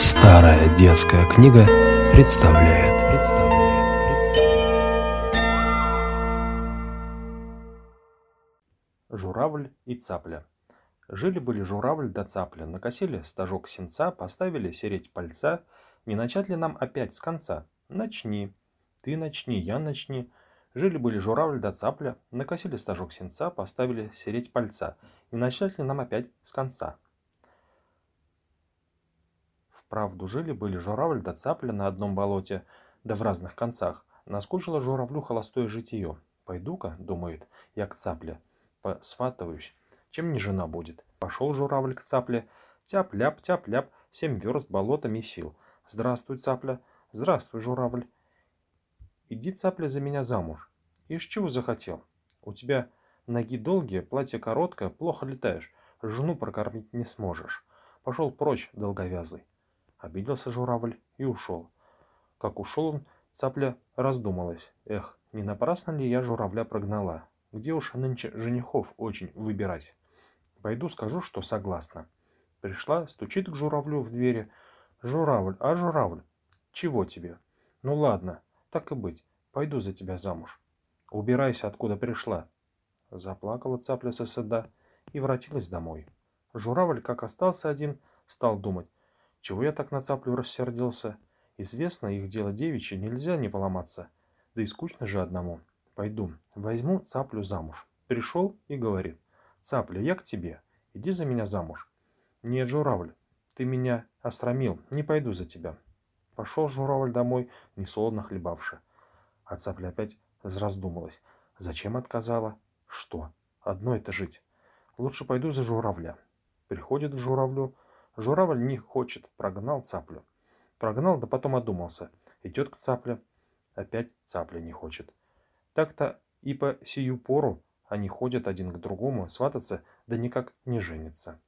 Старая детская книга представляет. Представляет. Представляет. Журавль и цапля. Жили-были журавль да цапля, накосили стажок сенца, поставили сереть пальца. Не начать ли нам опять с конца? Начни. Ты начни, я начни. Жили-были журавль да цапля, накосили стажок сенца, поставили сереть пальца. Не начать ли нам опять с конца? Вправду жили-были журавль да цапля на одном болоте, да в разных концах. Наскучило журавлю холостое житие. Пойду-ка, думает, я к цапле, посватываюсь, чем не жена будет. Пошел журавль к цапле, тяп-ляп, тяп-ляп, семь верст болотами сил. Здравствуй, цапля, здравствуй, журавль. Иди, цапля, за меня замуж. Ишь чего захотел? У тебя ноги долгие, платье короткое, плохо летаешь, жену прокормить не сможешь. Пошел прочь, долговязый. Обиделся журавль и ушел. Как ушел он, цапля раздумалась. Эх, не напрасно ли я журавля прогнала? Где уж нынче женихов очень выбирать? Пойду скажу, что согласна. Пришла, стучит к журавлю в двери. Журавль, а журавль, чего тебе? Ну ладно, так и быть, пойду за тебя замуж. Убирайся, откуда пришла. Заплакала цапля со сада и воротилась домой. Журавль, как остался один, стал думать, чего я так на цаплю рассердился? Известно, их дело девичье, нельзя не поломаться. Да и скучно же одному. Пойду, возьму цаплю замуж. Пришел и говорит. Цапля, я к тебе. Иди за меня замуж. Нет, журавль, ты меня остромил, не пойду за тебя. Пошел журавль домой, не солодно хлебавши. А цапля опять раздумалась. Зачем отказала? Что? Одно это жить. Лучше пойду за журавля. Приходит к журавлю, Журавль не хочет, прогнал цаплю. Прогнал, да потом одумался. Идет к цапле, опять цапля не хочет. Так-то и по сию пору они ходят один к другому, свататься, да никак не женятся.